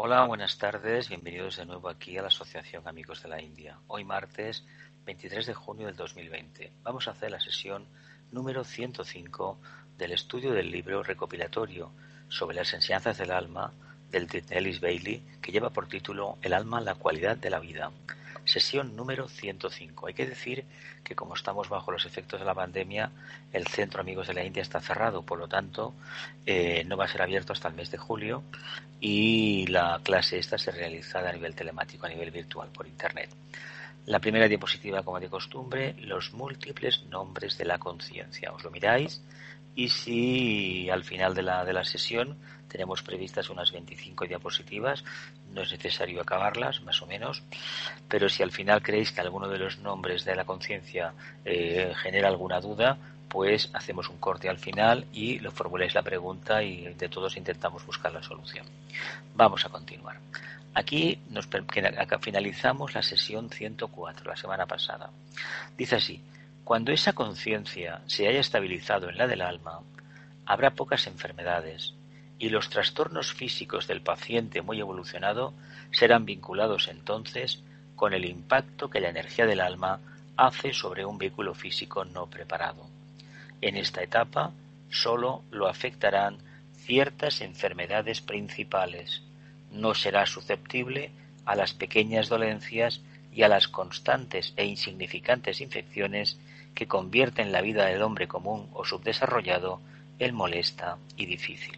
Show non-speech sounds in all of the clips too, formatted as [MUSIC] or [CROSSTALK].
Hola, buenas tardes, bienvenidos de nuevo aquí a la Asociación Amigos de la India. Hoy martes 23 de junio del 2020 vamos a hacer la sesión número 105 del estudio del libro recopilatorio sobre las enseñanzas del alma del Ellis Bailey que lleva por título El alma, la cualidad de la vida. Sesión número 105. Hay que decir que como estamos bajo los efectos de la pandemia, el Centro Amigos de la India está cerrado, por lo tanto, eh, no va a ser abierto hasta el mes de julio y la clase esta se realiza a nivel telemático, a nivel virtual, por Internet. La primera diapositiva, como de costumbre, los múltiples nombres de la conciencia. Os lo miráis y si al final de la, de la sesión tenemos previstas unas 25 diapositivas, no es necesario acabarlas, más o menos, pero si al final creéis que alguno de los nombres de la conciencia eh, genera alguna duda, pues hacemos un corte al final y lo formuláis la pregunta y de todos intentamos buscar la solución. Vamos a continuar. Aquí nos, finalizamos la sesión 104, la semana pasada. Dice así, cuando esa conciencia se haya estabilizado en la del alma, habrá pocas enfermedades, y los trastornos físicos del paciente muy evolucionado serán vinculados entonces con el impacto que la energía del alma hace sobre un vehículo físico no preparado. En esta etapa solo lo afectarán ciertas enfermedades principales. No será susceptible a las pequeñas dolencias y a las constantes e insignificantes infecciones que convierten la vida del hombre común o subdesarrollado en molesta y difícil.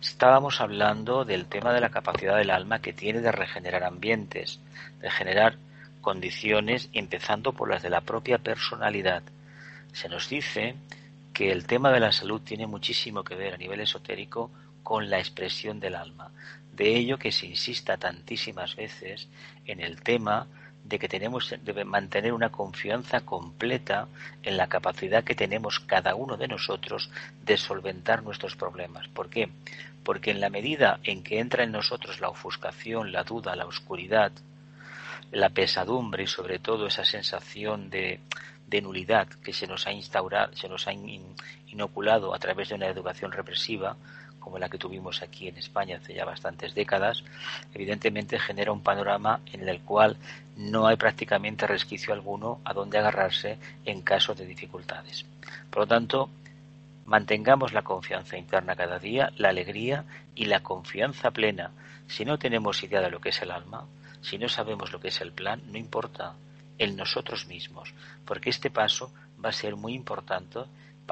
Estábamos hablando del tema de la capacidad del alma que tiene de regenerar ambientes, de generar condiciones, empezando por las de la propia personalidad. Se nos dice que el tema de la salud tiene muchísimo que ver a nivel esotérico con la expresión del alma. De ello que se insista tantísimas veces en el tema de que tenemos que mantener una confianza completa en la capacidad que tenemos cada uno de nosotros de solventar nuestros problemas. ¿Por qué? Porque en la medida en que entra en nosotros la ofuscación, la duda, la oscuridad, la pesadumbre y sobre todo esa sensación de, de nulidad que se nos ha instaurado, se nos ha inoculado a través de una educación represiva, como la que tuvimos aquí en España hace ya bastantes décadas, evidentemente genera un panorama en el cual no hay prácticamente resquicio alguno a donde agarrarse en caso de dificultades. Por lo tanto, mantengamos la confianza interna cada día, la alegría y la confianza plena. Si no tenemos idea de lo que es el alma, si no sabemos lo que es el plan, no importa, en nosotros mismos, porque este paso va a ser muy importante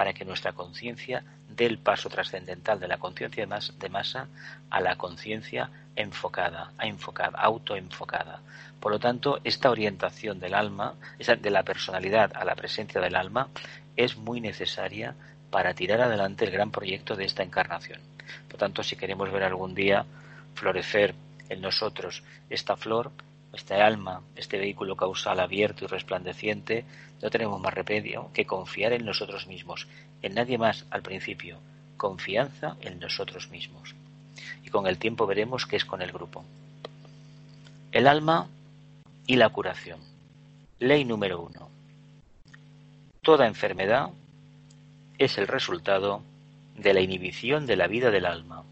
para que nuestra conciencia dé el paso trascendental de la conciencia de masa a la conciencia enfocada, a enfocada, autoenfocada. Por lo tanto, esta orientación del alma, de la personalidad a la presencia del alma, es muy necesaria para tirar adelante el gran proyecto de esta encarnación. Por tanto, si queremos ver algún día florecer en nosotros esta flor, este alma, este vehículo causal abierto y resplandeciente, no tenemos más remedio que confiar en nosotros mismos, en nadie más al principio, confianza en nosotros mismos. Y con el tiempo veremos qué es con el grupo. El alma y la curación. Ley número uno. Toda enfermedad es el resultado de la inhibición de la vida del alma.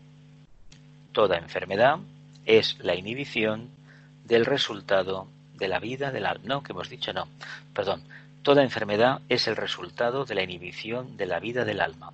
Toda enfermedad es la inhibición del resultado de la vida del alma. No, que hemos dicho no. Perdón. Toda enfermedad es el resultado de la inhibición de la vida del alma.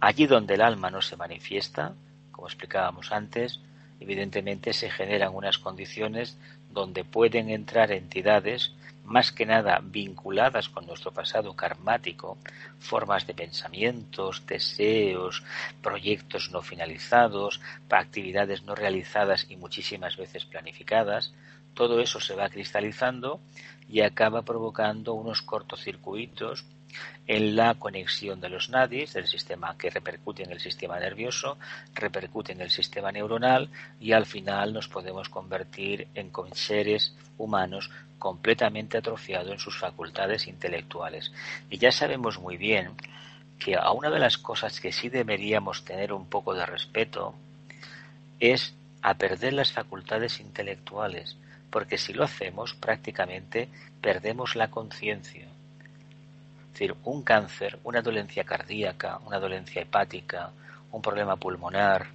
Allí donde el alma no se manifiesta, como explicábamos antes, evidentemente se generan unas condiciones donde pueden entrar entidades más que nada vinculadas con nuestro pasado karmático, formas de pensamientos, deseos, proyectos no finalizados, actividades no realizadas y muchísimas veces planificadas, todo eso se va cristalizando y acaba provocando unos cortocircuitos en la conexión de los nadis del sistema que repercute en el sistema nervioso, repercute en el sistema neuronal y al final nos podemos convertir en seres humanos completamente atrofiados en sus facultades intelectuales. Y ya sabemos muy bien que a una de las cosas que sí deberíamos tener un poco de respeto es a perder las facultades intelectuales porque si lo hacemos prácticamente perdemos la conciencia. Es decir, un cáncer, una dolencia cardíaca, una dolencia hepática, un problema pulmonar,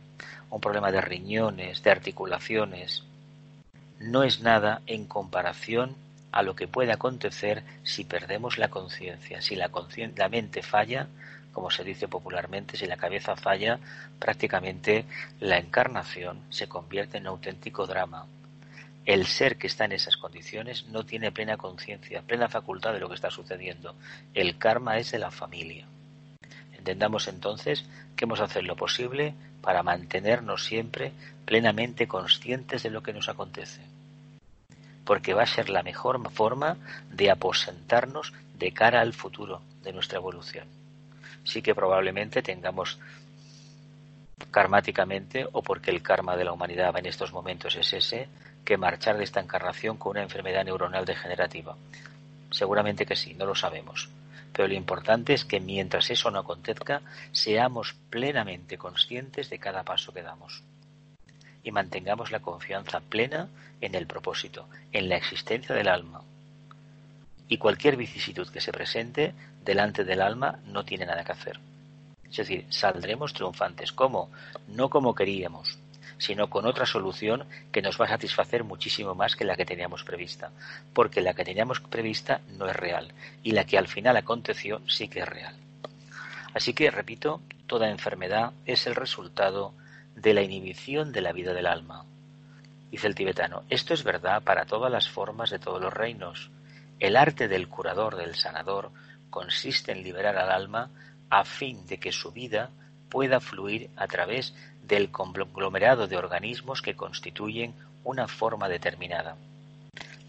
un problema de riñones, de articulaciones, no es nada en comparación a lo que puede acontecer si perdemos la conciencia. Si la, mente falla, como se dice popularmente, si la cabeza falla, prácticamente la encarnación se convierte en un auténtico drama. El ser que está en esas condiciones no tiene plena conciencia, plena facultad de lo que está sucediendo. El karma es de la familia. Entendamos entonces que hemos de hacer lo posible para mantenernos siempre plenamente conscientes de lo que nos acontece. Porque va a ser la mejor forma de aposentarnos de cara al futuro de nuestra evolución sí que probablemente tengamos karmáticamente o porque el karma de la humanidad en estos momentos es ese, que marchar de esta encarnación con una enfermedad neuronal degenerativa. Seguramente que sí, no lo sabemos. Pero lo importante es que mientras eso no acontezca, seamos plenamente conscientes de cada paso que damos. Y mantengamos la confianza plena en el propósito, en la existencia del alma. Y cualquier vicisitud que se presente delante del alma no tiene nada que hacer. Es decir, saldremos triunfantes. ¿Cómo? No como queríamos, sino con otra solución que nos va a satisfacer muchísimo más que la que teníamos prevista. Porque la que teníamos prevista no es real y la que al final aconteció sí que es real. Así que, repito, toda enfermedad es el resultado de la inhibición de la vida del alma. Dice el tibetano, esto es verdad para todas las formas de todos los reinos. El arte del curador, del sanador, consiste en liberar al alma a fin de que su vida pueda fluir a través del conglomerado de organismos que constituyen una forma determinada.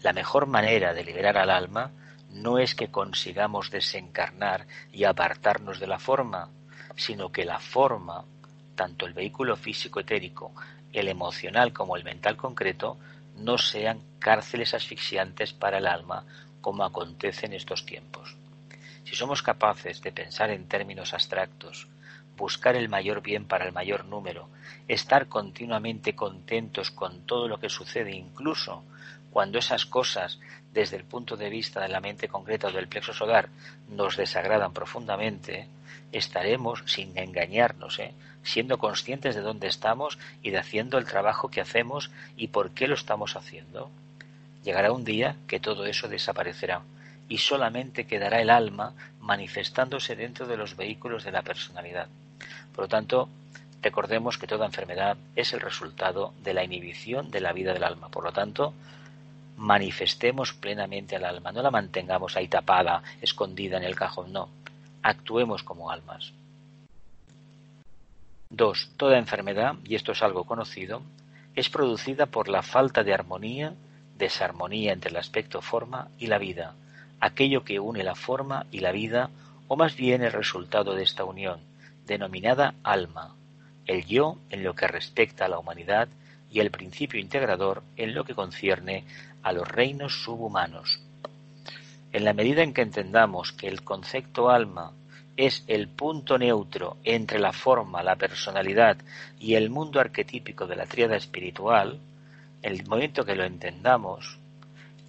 La mejor manera de liberar al alma no es que consigamos desencarnar y apartarnos de la forma, sino que la forma, tanto el vehículo físico etérico, el emocional como el mental concreto, no sean cárceles asfixiantes para el alma como acontece en estos tiempos. Si somos capaces de pensar en términos abstractos, buscar el mayor bien para el mayor número, estar continuamente contentos con todo lo que sucede, incluso cuando esas cosas, desde el punto de vista de la mente concreta o del plexo solar, nos desagradan profundamente, estaremos, sin engañarnos, ¿eh? siendo conscientes de dónde estamos y de haciendo el trabajo que hacemos y por qué lo estamos haciendo. Llegará un día que todo eso desaparecerá y solamente quedará el alma manifestándose dentro de los vehículos de la personalidad. Por lo tanto, recordemos que toda enfermedad es el resultado de la inhibición de la vida del alma. Por lo tanto, manifestemos plenamente al alma, no la mantengamos ahí tapada, escondida en el cajón, no. Actuemos como almas. Dos, Toda enfermedad, y esto es algo conocido, es producida por la falta de armonía, desarmonía entre el aspecto forma y la vida, aquello que une la forma y la vida, o más bien el resultado de esta unión, denominada alma, el yo en lo que respecta a la humanidad y el principio integrador en lo que concierne a los reinos subhumanos. En la medida en que entendamos que el concepto alma es el punto neutro entre la forma, la personalidad y el mundo arquetípico de la tríada espiritual, en el momento que lo entendamos,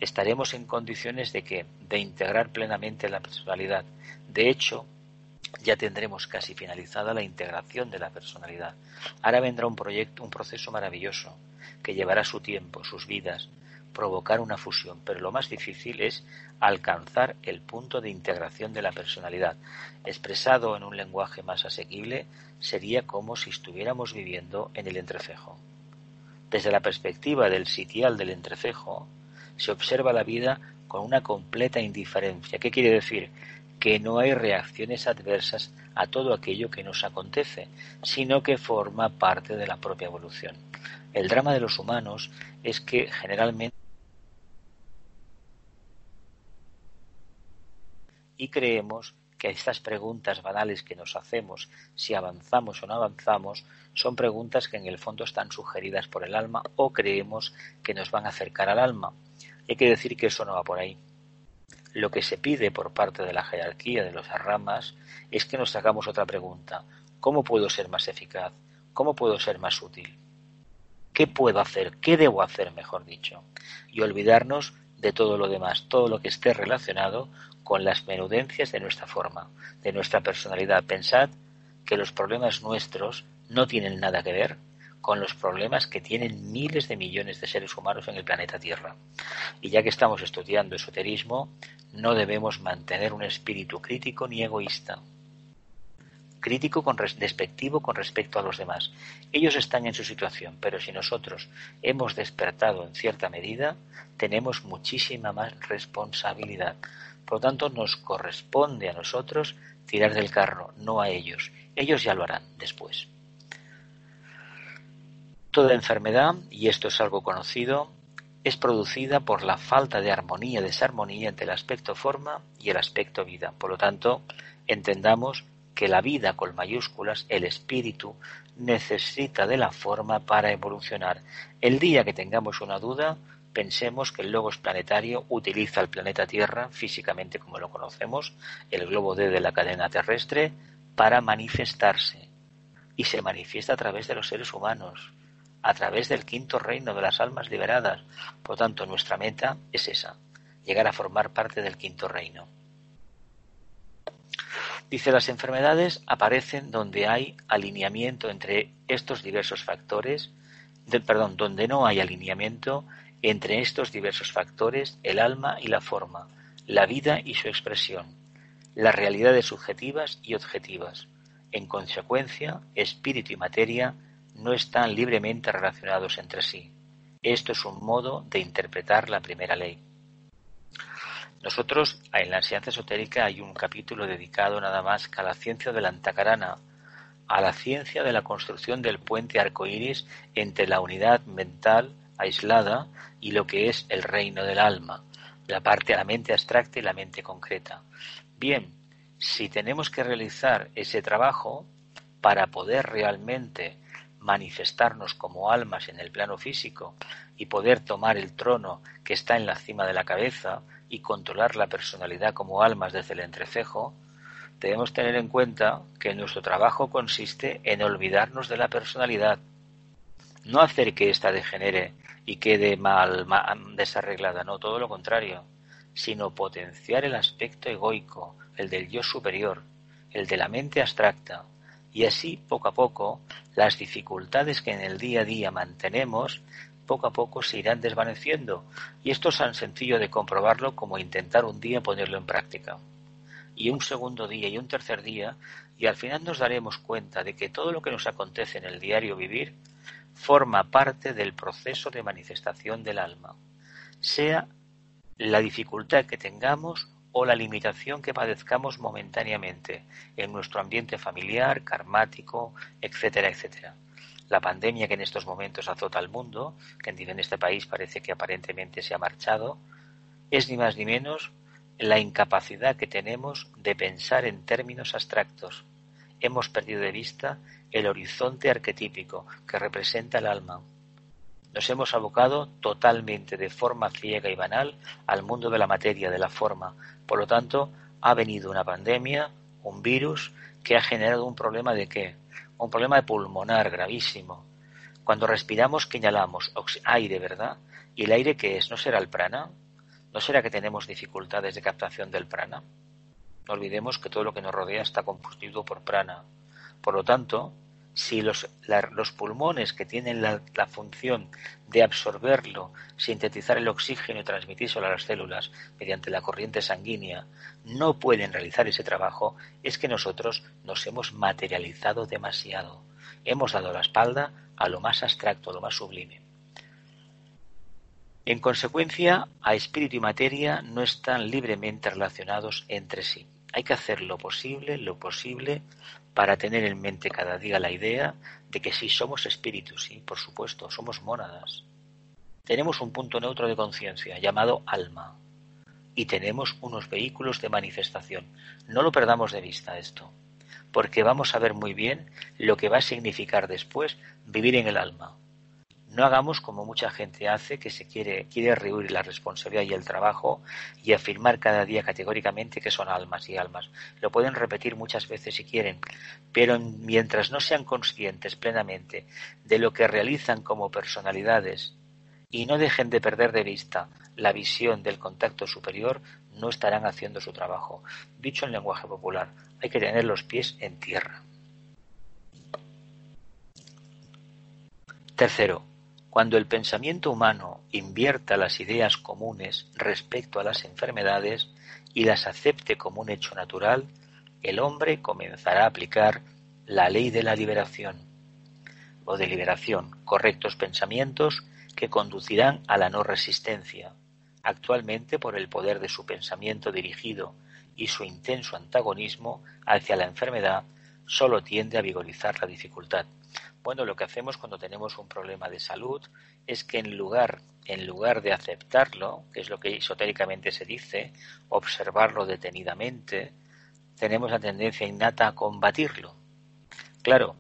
estaremos en condiciones de que de integrar plenamente la personalidad. De hecho, ya tendremos casi finalizada la integración de la personalidad. Ahora vendrá un proyecto, un proceso maravilloso que llevará su tiempo, sus vidas, provocar una fusión, pero lo más difícil es alcanzar el punto de integración de la personalidad. Expresado en un lenguaje más asequible, sería como si estuviéramos viviendo en el entrecejo. Desde la perspectiva del sitial del entrecejo, se observa la vida con una completa indiferencia. ¿Qué quiere decir? Que no hay reacciones adversas a todo aquello que nos acontece, sino que forma parte de la propia evolución. El drama de los humanos es que generalmente y creemos que estas preguntas banales que nos hacemos, si avanzamos o no avanzamos, son preguntas que en el fondo están sugeridas por el alma o creemos que nos van a acercar al alma. Hay que decir que eso no va por ahí. Lo que se pide por parte de la jerarquía de las ramas es que nos hagamos otra pregunta. ¿Cómo puedo ser más eficaz? ¿Cómo puedo ser más útil? ¿Qué puedo hacer? ¿Qué debo hacer, mejor dicho? Y olvidarnos de todo lo demás, todo lo que esté relacionado con las menudencias de nuestra forma, de nuestra personalidad. Pensad que los problemas nuestros no tienen nada que ver con los problemas que tienen miles de millones de seres humanos en el planeta Tierra. Y ya que estamos estudiando esoterismo, no debemos mantener un espíritu crítico ni egoísta. Crítico con despectivo con respecto a los demás. Ellos están en su situación, pero si nosotros hemos despertado en cierta medida, tenemos muchísima más responsabilidad. Por lo tanto, nos corresponde a nosotros tirar del carro, no a ellos. Ellos ya lo harán después. Toda enfermedad, y esto es algo conocido, es producida por la falta de armonía, desarmonía entre el aspecto forma y el aspecto vida. Por lo tanto, entendamos que la vida con mayúsculas, el espíritu, necesita de la forma para evolucionar. El día que tengamos una duda, pensemos que el logos planetario utiliza el planeta Tierra, físicamente como lo conocemos, el globo D de la cadena terrestre, para manifestarse. Y se manifiesta a través de los seres humanos a través del quinto reino de las almas liberadas. Por tanto, nuestra meta es esa, llegar a formar parte del quinto reino. Dice, las enfermedades aparecen donde hay alineamiento entre estos diversos factores, perdón, donde no hay alineamiento entre estos diversos factores, el alma y la forma, la vida y su expresión, las realidades subjetivas y objetivas. En consecuencia, espíritu y materia no están libremente relacionados entre sí. Esto es un modo de interpretar la primera ley. Nosotros, en la enseñanza esotérica, hay un capítulo dedicado nada más que a la ciencia de la antacarana, a la ciencia de la construcción del puente arcoíris entre la unidad mental aislada y lo que es el reino del alma, la parte de la mente abstracta y la mente concreta. Bien, si tenemos que realizar ese trabajo para poder realmente manifestarnos como almas en el plano físico y poder tomar el trono que está en la cima de la cabeza y controlar la personalidad como almas desde el entrecejo, debemos tener en cuenta que nuestro trabajo consiste en olvidarnos de la personalidad, no hacer que ésta degenere y quede mal, mal, desarreglada, no todo lo contrario, sino potenciar el aspecto egoico, el del yo superior, el de la mente abstracta, y así, poco a poco, las dificultades que en el día a día mantenemos, poco a poco se irán desvaneciendo. Y esto es tan sencillo de comprobarlo como intentar un día ponerlo en práctica. Y un segundo día y un tercer día, y al final nos daremos cuenta de que todo lo que nos acontece en el diario vivir forma parte del proceso de manifestación del alma, sea la dificultad que tengamos o la limitación que padezcamos momentáneamente en nuestro ambiente familiar, karmático, etcétera, etcétera. La pandemia que en estos momentos azota al mundo, que en este país parece que aparentemente se ha marchado, es ni más ni menos la incapacidad que tenemos de pensar en términos abstractos. Hemos perdido de vista el horizonte arquetípico que representa el alma, nos hemos abocado totalmente de forma ciega y banal al mundo de la materia, de la forma. Por lo tanto, ha venido una pandemia, un virus, que ha generado un problema de qué? Un problema de pulmonar gravísimo. Cuando respiramos, que inhalamos aire, ¿verdad? ¿Y el aire qué es? ¿No será el prana? ¿No será que tenemos dificultades de captación del prana? No olvidemos que todo lo que nos rodea está compuesto por prana. Por lo tanto, si los, pulmones que tienen la, la, función de absorberlo, sintetizar el oxígeno y transmitírselo a las células mediante la corriente sanguínea, no pueden realizar ese trabajo, es que nosotros nos hemos materializado demasiado. Hemos dado la espalda a lo más abstracto, a lo más sublime. En consecuencia, a espíritu y materia no están libremente relacionados entre sí. Hay que hacer lo posible, lo posible, para tener en mente cada día la idea de que sí somos espíritus, sí, por supuesto, somos mónadas. Tenemos un punto neutro de conciencia llamado alma y tenemos unos vehículos de manifestación. No lo perdamos de vista esto, porque vamos a ver muy bien lo que va a significar después vivir en el alma. No hagamos como mucha gente hace, que se quiere, quiere rehuir la responsabilidad y el trabajo y afirmar cada día categóricamente que son almas y almas. Lo pueden repetir muchas veces si quieren, pero mientras no sean conscientes plenamente de lo que realizan como personalidades y no dejen de perder de vista la visión del contacto superior, no estarán haciendo su trabajo. Dicho en lenguaje popular, hay que tener los pies en tierra. Tercero, cuando el pensamiento humano invierta las ideas comunes respecto a las enfermedades y las acepte como un hecho natural, el hombre comenzará a aplicar la ley de la liberación o de liberación, correctos pensamientos que conducirán a la no resistencia. Actualmente, por el poder de su pensamiento dirigido y su intenso antagonismo hacia la enfermedad, solo tiende a vigorizar la dificultad. Bueno, lo que hacemos cuando tenemos un problema de salud es que en lugar, en lugar de aceptarlo, que es lo que esotéricamente se dice, observarlo detenidamente, tenemos la tendencia innata a combatirlo. Claro,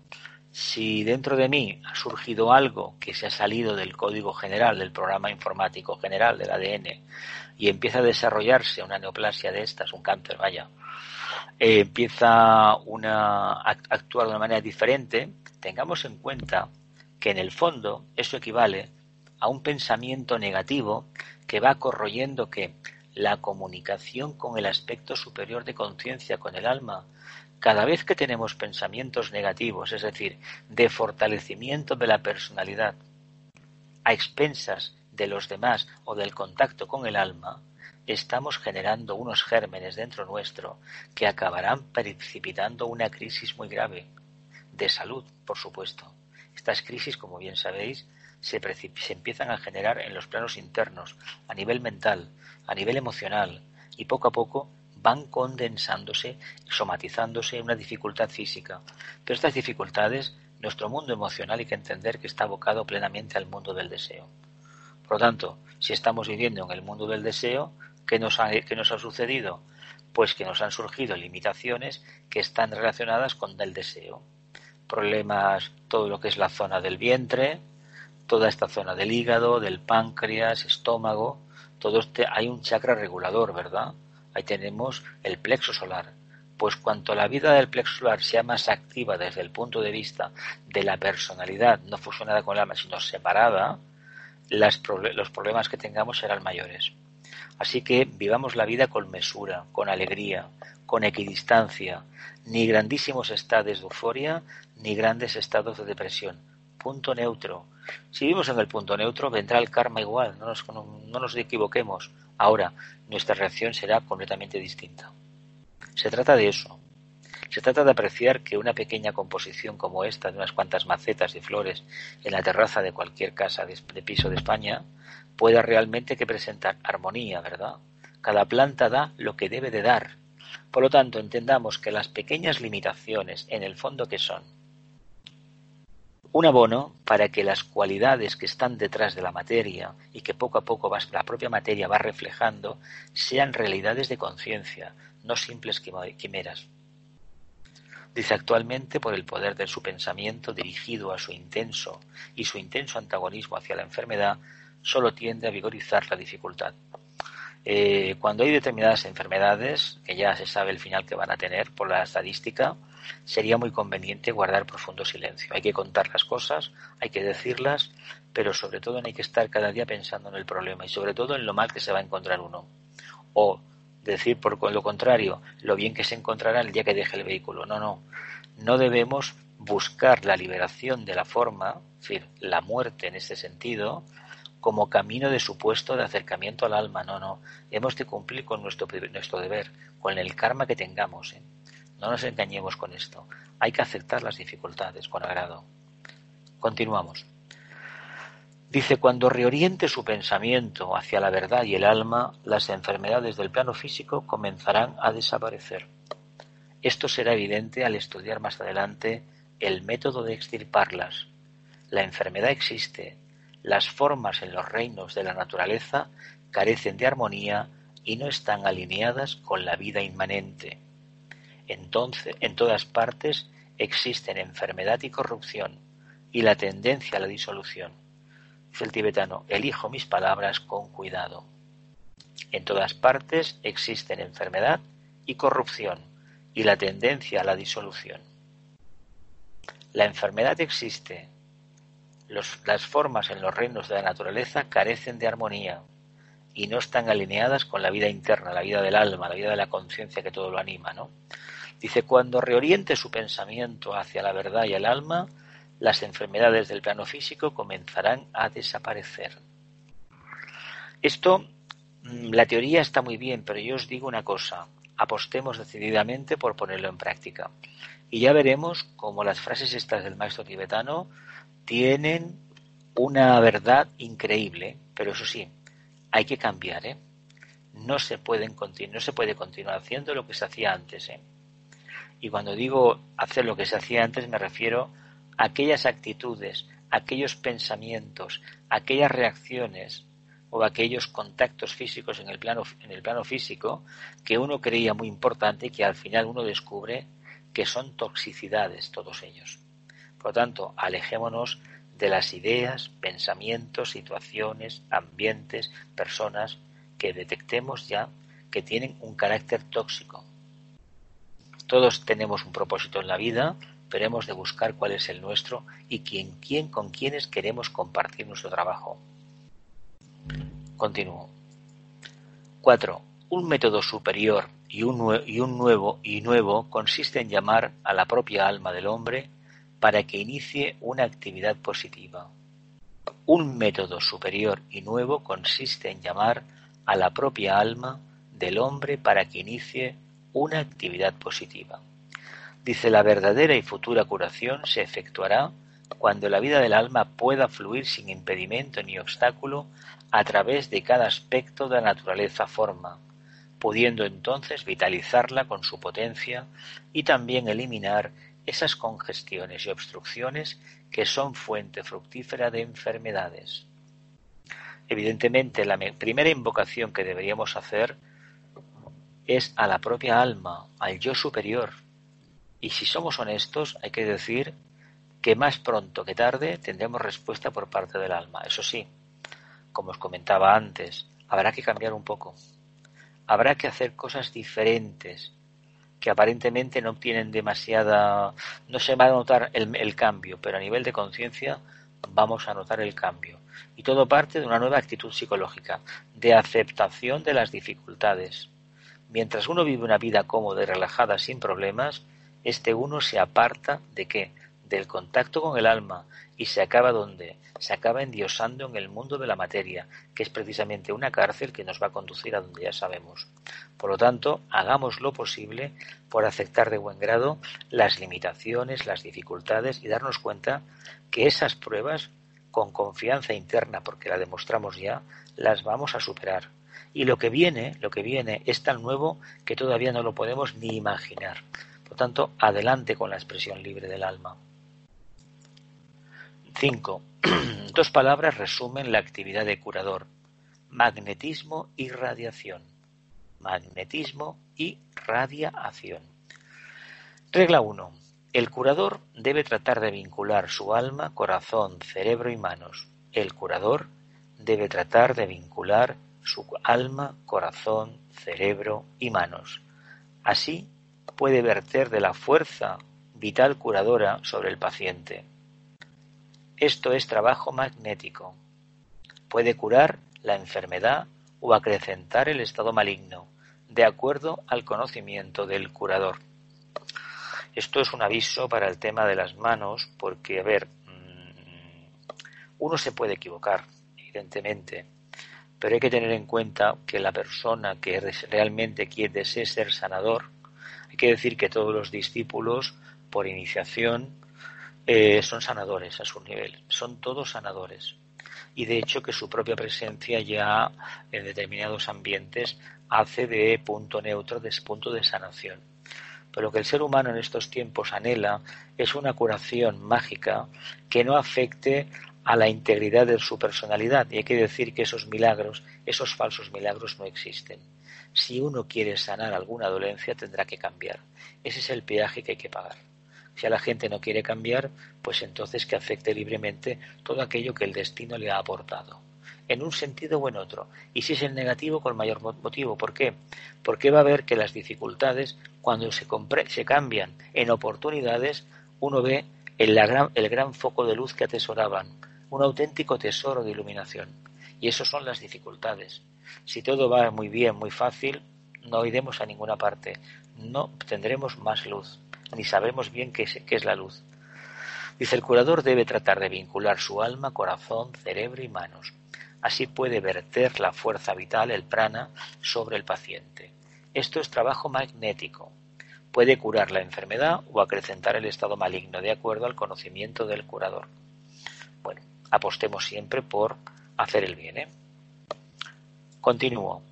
si dentro de mí ha surgido algo que se ha salido del código general, del programa informático general del ADN, y empieza a desarrollarse una neoplasia de estas, un cáncer, vaya, eh, empieza una, a actuar de una manera diferente, tengamos en cuenta que en el fondo eso equivale a un pensamiento negativo que va corroyendo que la comunicación con el aspecto superior de conciencia, con el alma, cada vez que tenemos pensamientos negativos, es decir, de fortalecimiento de la personalidad, a expensas de los demás o del contacto con el alma, estamos generando unos gérmenes dentro nuestro que acabarán precipitando una crisis muy grave, de salud, por supuesto. Estas crisis, como bien sabéis, se, se, empiezan a generar en los planos internos, a nivel mental, a nivel emocional, y poco a poco van condensándose, somatizándose en una dificultad física. Pero estas dificultades, nuestro mundo emocional hay que entender que está abocado plenamente al mundo del deseo. Por lo tanto, si estamos viviendo en el mundo del deseo, ¿qué nos ha, qué nos ha sucedido? Pues que nos han surgido limitaciones que están relacionadas con el deseo. Problemas, todo lo que es la zona del vientre, toda esta zona del hígado, del páncreas, estómago, todo este, hay un chakra regulador, ¿verdad? Ahí tenemos el plexo solar. Pues cuanto la vida del plexo solar sea más activa desde el punto de vista de la personalidad, no fusionada con el alma, sino separada, los problemas que tengamos serán mayores. Así que vivamos la vida con mesura, con alegría, con equidistancia, ni grandísimos estados de euforia, ni grandes estados de depresión. Punto neutro. Si vivimos en el punto neutro, vendrá el karma igual, no nos, no nos equivoquemos. Ahora, nuestra reacción será completamente distinta. Se trata de eso. Se trata de apreciar que una pequeña composición como esta, de unas cuantas macetas de flores en la terraza de cualquier casa de, piso de España, pueda realmente que presentar armonía, ¿verdad? Cada planta da lo que debe de dar. Por lo tanto, entendamos que las pequeñas limitaciones, en el fondo, que son? Un abono para que las cualidades que están detrás de la materia y que poco a poco la propia materia va reflejando sean realidades de conciencia, no simples quimeras. Dice actualmente por el poder de su pensamiento dirigido a su intenso y su intenso antagonismo hacia la enfermedad solo tiende a vigorizar la dificultad. Eh, cuando hay determinadas enfermedades, que ya se sabe el final que van a tener por la estadística, sería muy conveniente guardar profundo silencio. Hay que contar las cosas, hay que decirlas, pero sobre todo hay que estar cada día pensando en el problema y sobre todo en lo mal que se va a encontrar uno. O decir por lo contrario, lo bien que se encontrará el día que deje el vehículo. No, no. No debemos buscar la liberación de la forma, es decir, la muerte en este sentido, como camino de supuesto de acercamiento al alma. No, no. Hemos de cumplir con nuestro, nuestro deber, con el karma que tengamos. ¿eh? No nos engañemos con esto. Hay que aceptar las dificultades con agrado. Continuamos. Dice, cuando reoriente su pensamiento hacia la verdad y el alma, las enfermedades del plano físico comenzarán a desaparecer. Esto será evidente al estudiar más adelante el método de extirparlas. La enfermedad existe, las formas en los reinos de la naturaleza carecen de armonía y no están alineadas con la vida inmanente. Entonces, en todas partes existen enfermedad y corrupción, y la tendencia a la disolución. Dice el tibetano, elijo mis palabras con cuidado. En todas partes existen enfermedad y corrupción, y la tendencia a la disolución. La enfermedad existe. Las formas en los reinos de la naturaleza carecen de armonía y no están alineadas con la vida interna, la vida del alma, la vida de la conciencia que todo lo anima, ¿no? Dice, cuando reoriente su pensamiento hacia la verdad y el alma, las enfermedades del plano físico comenzarán a desaparecer. Esto, mm, la teoría está muy bien, pero yo os digo una cosa, apostemos decididamente por ponerlo en práctica. Y ya veremos cómo las frases estas del maestro tibetano tienen una verdad increíble, pero eso sí, hay que cambiar, ¿eh? No se, pueden no se puede continuar haciendo lo que se hacía antes, ¿eh? Y cuando digo hacer lo que se hacía antes me refiero a aquellas actitudes, aquellos pensamientos, aquellas reacciones o aquellos contactos físicos en el plano en el plano físico que uno creía muy importante y que al final uno descubre que son toxicidades todos ellos. Por tanto, alejémonos de las ideas, pensamientos, situaciones, ambientes, personas que detectemos ya que tienen un carácter tóxico. Todos tenemos un propósito en la vida, pero hemos de buscar cuál es el nuestro y quién, quién con quiénes queremos compartir nuestro trabajo. Continúo. 4. Un método superior y un, y un nuevo y nuevo consiste en llamar a la propia alma del hombre para que inicie una actividad positiva. Un método superior y nuevo consiste en llamar a la propia alma del hombre para que inicie una actividad positiva. Dice la verdadera y futura curación se efectuará cuando la vida del alma pueda fluir sin impedimento ni obstáculo a través de cada aspecto de la naturaleza forma, pudiendo entonces vitalizarla con su potencia y también eliminar esas congestiones y obstrucciones que son fuente fructífera de enfermedades. Evidentemente, la primera invocación que deberíamos hacer es a la propia alma, al yo superior. Y si somos honestos, hay que decir que más pronto que tarde tendremos respuesta por parte del alma. Eso sí, como os comentaba antes, habrá que cambiar un poco. Habrá que hacer cosas diferentes que aparentemente no tienen demasiada, no se va a notar el, cambio, pero a nivel de conciencia vamos a notar el cambio. Y todo parte de una nueva actitud psicológica, de aceptación de las dificultades. Mientras uno vive una vida cómoda y relajada sin problemas, este uno se aparta de qué? Del contacto con el alma y se acaba donde? Se acaba endiosando en el mundo de la materia, que es precisamente una cárcel que nos va a conducir a donde ya sabemos. Por lo tanto, hagamos lo posible por aceptar de buen grado las limitaciones, las dificultades y darnos cuenta que esas pruebas, con confianza interna, porque la demostramos ya, las vamos a superar. Y lo que viene, lo que viene es tan nuevo que todavía no lo podemos ni imaginar. Por tanto, adelante con la expresión libre del alma. 5. [CLEARS THROAT] Dos palabras resumen la actividad de curador. Magnetismo y radiación. Magnetismo y radiación. Regla 1. El curador debe tratar de vincular su alma, corazón, cerebro y manos. El curador debe tratar de vincular su alma, corazón, cerebro y manos. Así puede verter de la fuerza vital curadora sobre el paciente. Esto es trabajo magnético. Puede curar la enfermedad o acrecentar el estado maligno, de acuerdo al conocimiento del curador. Esto es un aviso para el tema de las manos, porque, a ver, mm, uno se puede equivocar, evidentemente, pero hay que tener en cuenta que la persona que realmente quiere ser sanador, hay que decir que todos los discípulos, por iniciación, eh, son sanadores a su nivel, son todos sanadores. Y de hecho que su propia presencia ya en determinados ambientes hace de punto neutro, de punto de sanación. Pero lo que el ser humano en estos tiempos anhela es una curación mágica que no afecte a la integridad de su personalidad. Y hay que decir que esos milagros, esos falsos milagros no existen. Si uno quiere sanar alguna dolencia tendrá que cambiar. Ese es el peaje que hay que pagar. Si a la gente no quiere cambiar, pues entonces que afecte libremente todo aquello que el destino le ha aportado, en un sentido o en otro. Y si es el negativo, con mayor motivo. ¿Por qué? Porque va a ver que las dificultades, cuando se, se cambian en oportunidades, uno ve el, gran, el gran foco de luz que atesoraban, un auténtico tesoro de iluminación. Y eso son las dificultades. Si todo va muy bien, muy fácil, no iremos a ninguna parte, no tendremos más luz ni sabemos bien qué es, la luz. Dice, el curador debe tratar de vincular su alma, corazón, cerebro y manos. Así puede verter la fuerza vital, el prana, sobre el paciente. Esto es trabajo magnético. Puede curar la enfermedad o acrecentar el estado maligno de acuerdo al conocimiento del curador. Bueno, apostemos siempre por hacer el bien. ¿eh? Continúo.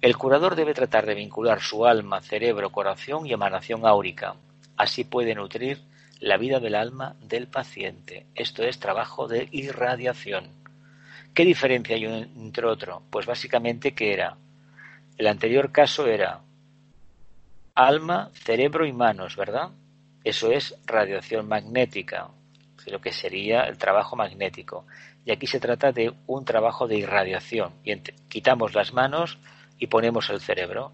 El curador debe tratar de vincular su alma, cerebro, corazón y emanación áurica. Así puede nutrir la vida del alma del paciente. Esto es trabajo de irradiación. ¿Qué diferencia hay entre otro? Pues básicamente que era, el anterior caso era alma, cerebro y manos, ¿verdad? Eso es radiación magnética, lo que sería el trabajo magnético. Y aquí se trata de un trabajo de irradiación. Y quitamos las manos y ponemos el cerebro.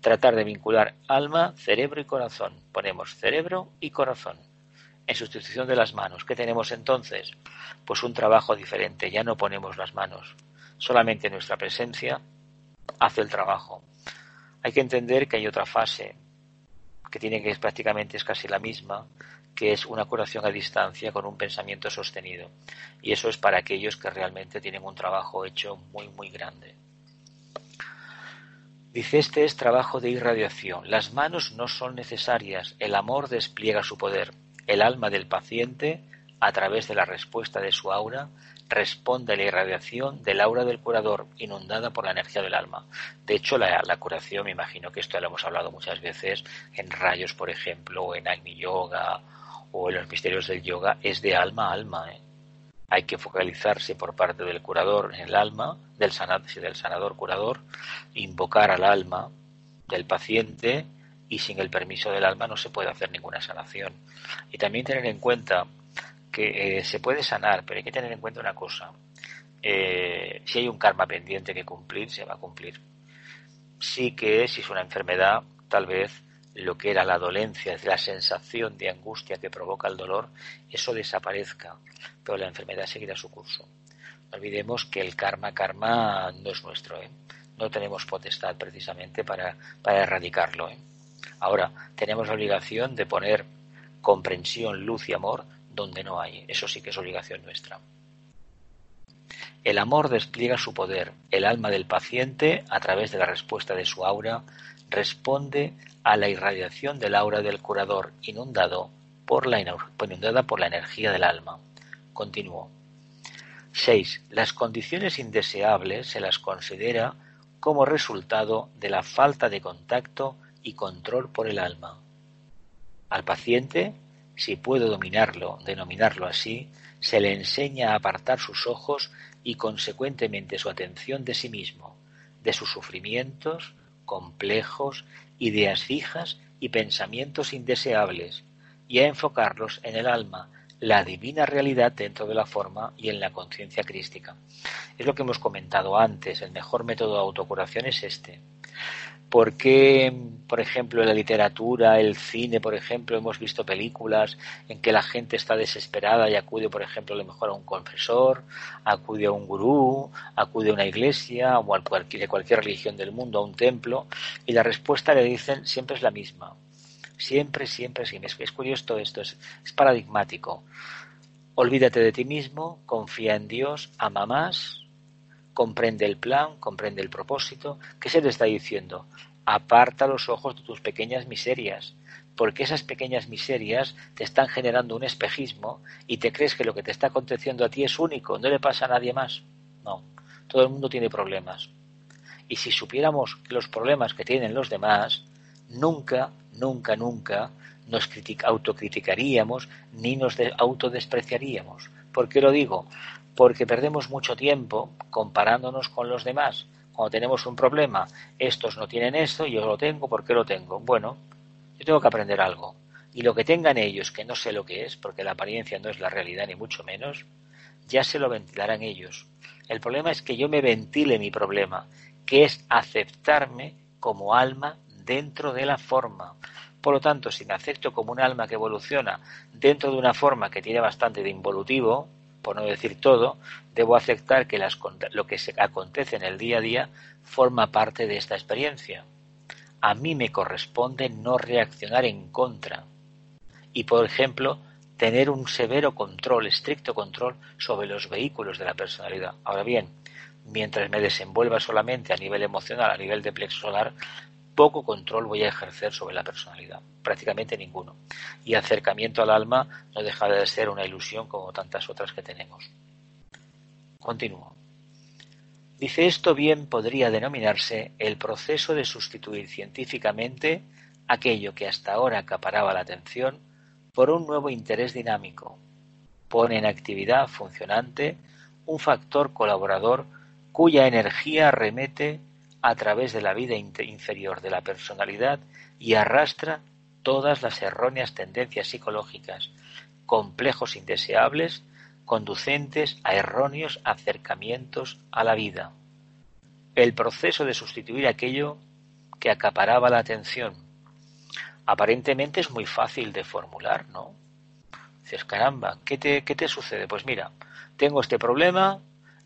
Tratar de vincular alma, cerebro y corazón. Ponemos cerebro y corazón. En sustitución de las manos. ¿Qué tenemos entonces? Pues un trabajo diferente. Ya no ponemos las manos. Solamente nuestra presencia hace el trabajo. Hay que entender que hay otra fase que tiene que es prácticamente es casi la misma, que es una curación a distancia con un pensamiento sostenido. Y eso es para aquellos que realmente tienen un trabajo hecho muy, muy grande. Dice, este es trabajo de irradiación. Las manos no son necesarias. El amor despliega su poder. El alma del paciente, a través de la respuesta de su aura, responde a la irradiación del aura del curador inundada por la energía del alma. De hecho, la, curación, me imagino que esto lo hemos hablado muchas veces en rayos, por ejemplo, o en Agni Yoga, o en los misterios del yoga es de alma a alma. ¿eh? Hay que focalizarse por parte del curador en el alma, del, del sanador curador, invocar al alma del paciente y sin el permiso del alma no se puede hacer ninguna sanación. Y también tener en cuenta que eh, se puede sanar, pero hay que tener en cuenta una cosa. Eh, si hay un karma pendiente que cumplir, se va a cumplir. Sí que si es una enfermedad, tal vez lo que era la dolencia, es la sensación de angustia que provoca el dolor, eso desaparezca, pero la enfermedad seguirá su curso. No olvidemos que el karma, karma no es nuestro, ¿eh? no tenemos potestad precisamente para, para erradicarlo. ¿eh? Ahora, tenemos la obligación de poner comprensión, luz y amor donde no hay, eso sí que es obligación nuestra. El amor despliega su poder, el alma del paciente, a través de la respuesta de su aura, responde a la irradiación del aura del curador inundado por la, inundada por la energía del alma. Continuó. 6. Las condiciones indeseables se las considera como resultado de la falta de contacto y control por el alma. Al paciente, si puedo dominarlo, denominarlo así, se le enseña a apartar sus ojos y consecuentemente su atención de sí mismo, de sus sufrimientos, complejos, ideas fijas y pensamientos indeseables, y a enfocarlos en el alma, la divina realidad dentro de la forma y en la conciencia crística. Es lo que hemos comentado antes, el mejor método de autocuración es este. ¿Por qué, por ejemplo, en la literatura, el cine, por ejemplo, hemos visto películas en que la gente está desesperada y acude, por ejemplo, a lo mejor a un confesor, acude a un gurú, acude a una iglesia o a cualquier, cualquier religión del mundo, a un templo, y la respuesta le dicen siempre es la misma. Siempre, siempre, siempre. Es, es curioso esto, es, es paradigmático. Olvídate de ti mismo, confía en Dios, ama más, comprende el plan, comprende el propósito. ¿Qué se te está diciendo? Aparta los ojos de tus pequeñas miserias, porque esas pequeñas miserias te están generando un espejismo y te crees que lo que te está aconteciendo a ti es único, no le pasa a nadie más. No, todo el mundo tiene problemas. Y si supiéramos los problemas que tienen los demás, nunca, nunca, nunca nos autocriticaríamos ni nos autodespreciaríamos. ¿Por qué lo digo? Porque perdemos mucho tiempo comparándonos con los demás. Cuando tenemos un problema, estos no tienen esto yo lo tengo, ¿por qué lo tengo? Bueno, yo tengo que aprender algo. Y lo que tengan ellos, que no sé lo que es, porque la apariencia no es la realidad ni mucho menos, ya se lo ventilarán ellos. El problema es que yo me ventile mi problema, que es aceptarme como alma dentro de la forma. Por lo tanto, si me acepto como un alma que evoluciona dentro de una forma que tiene bastante de involutivo, por no decir todo, debo aceptar que lo que se acontece en el día a día forma parte de esta experiencia. A mí me corresponde no reaccionar en contra y, por ejemplo, tener un severo control, estricto control sobre los vehículos de la personalidad. Ahora bien, mientras me desenvuelva solamente a nivel emocional, a nivel de plexo solar, poco control voy a ejercer sobre la personalidad, prácticamente ninguno. Y acercamiento al alma no deja de ser una ilusión como tantas otras que tenemos. Continúo. Dice esto bien podría denominarse el proceso de sustituir científicamente aquello que hasta ahora acaparaba la atención por un nuevo interés dinámico. Pone en actividad funcionante un factor colaborador cuya energía remete a través de la vida inferior de la personalidad y arrastra todas las erróneas tendencias psicológicas, complejos indeseables, conducentes a erróneos acercamientos a la vida. El proceso de sustituir aquello que acaparaba la atención. Aparentemente es muy fácil de formular, ¿no? Dices, caramba, ¿qué te, qué te sucede? Pues mira, tengo este problema,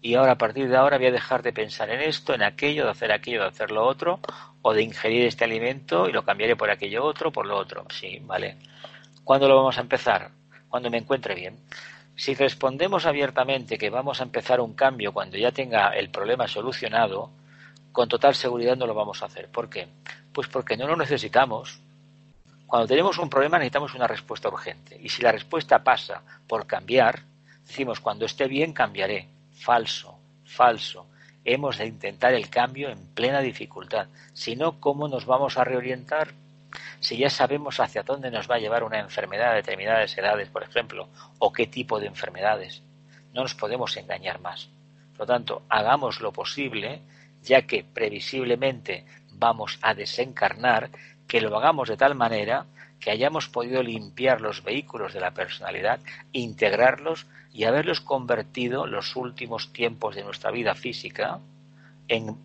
y ahora a partir de ahora voy a dejar de pensar en esto, en aquello, de hacer aquello, de hacer lo otro, o de ingerir este alimento y lo cambiaré por aquello otro, por lo otro. Sí, vale. ¿Cuándo lo vamos a empezar? Cuando me encuentre bien. Si respondemos abiertamente que vamos a empezar un cambio cuando ya tenga el problema solucionado, con total seguridad no lo vamos a hacer. ¿Por qué? Pues porque no lo necesitamos. Cuando tenemos un problema necesitamos una respuesta urgente. Y si la respuesta pasa por cambiar, decimos cuando esté bien cambiaré Falso, falso. Hemos de intentar el cambio en plena dificultad. Si no, ¿cómo nos vamos a reorientar? Si ya sabemos hacia dónde nos va a llevar una enfermedad a determinadas edades, por ejemplo, o qué tipo de enfermedades, no nos podemos engañar más. Por lo tanto, hagamos lo posible, ya que previsiblemente vamos a desencarnar, que lo hagamos de tal manera que hayamos podido limpiar los vehículos de la personalidad, integrarlos y haberlos convertido los últimos tiempos de nuestra vida física en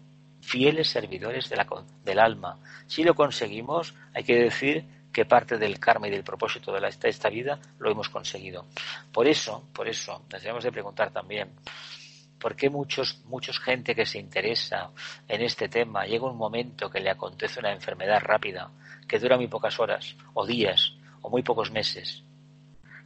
fieles servidores de la, del alma. Si lo conseguimos, hay que decir que parte del karma y del propósito de esta vida lo hemos conseguido. Por eso, por eso, nos de preguntar también, ¿por qué muchos, muchos gente que se interesa en este tema llega un momento que le acontece una enfermedad rápida, que dura muy pocas horas, o días, o muy pocos meses?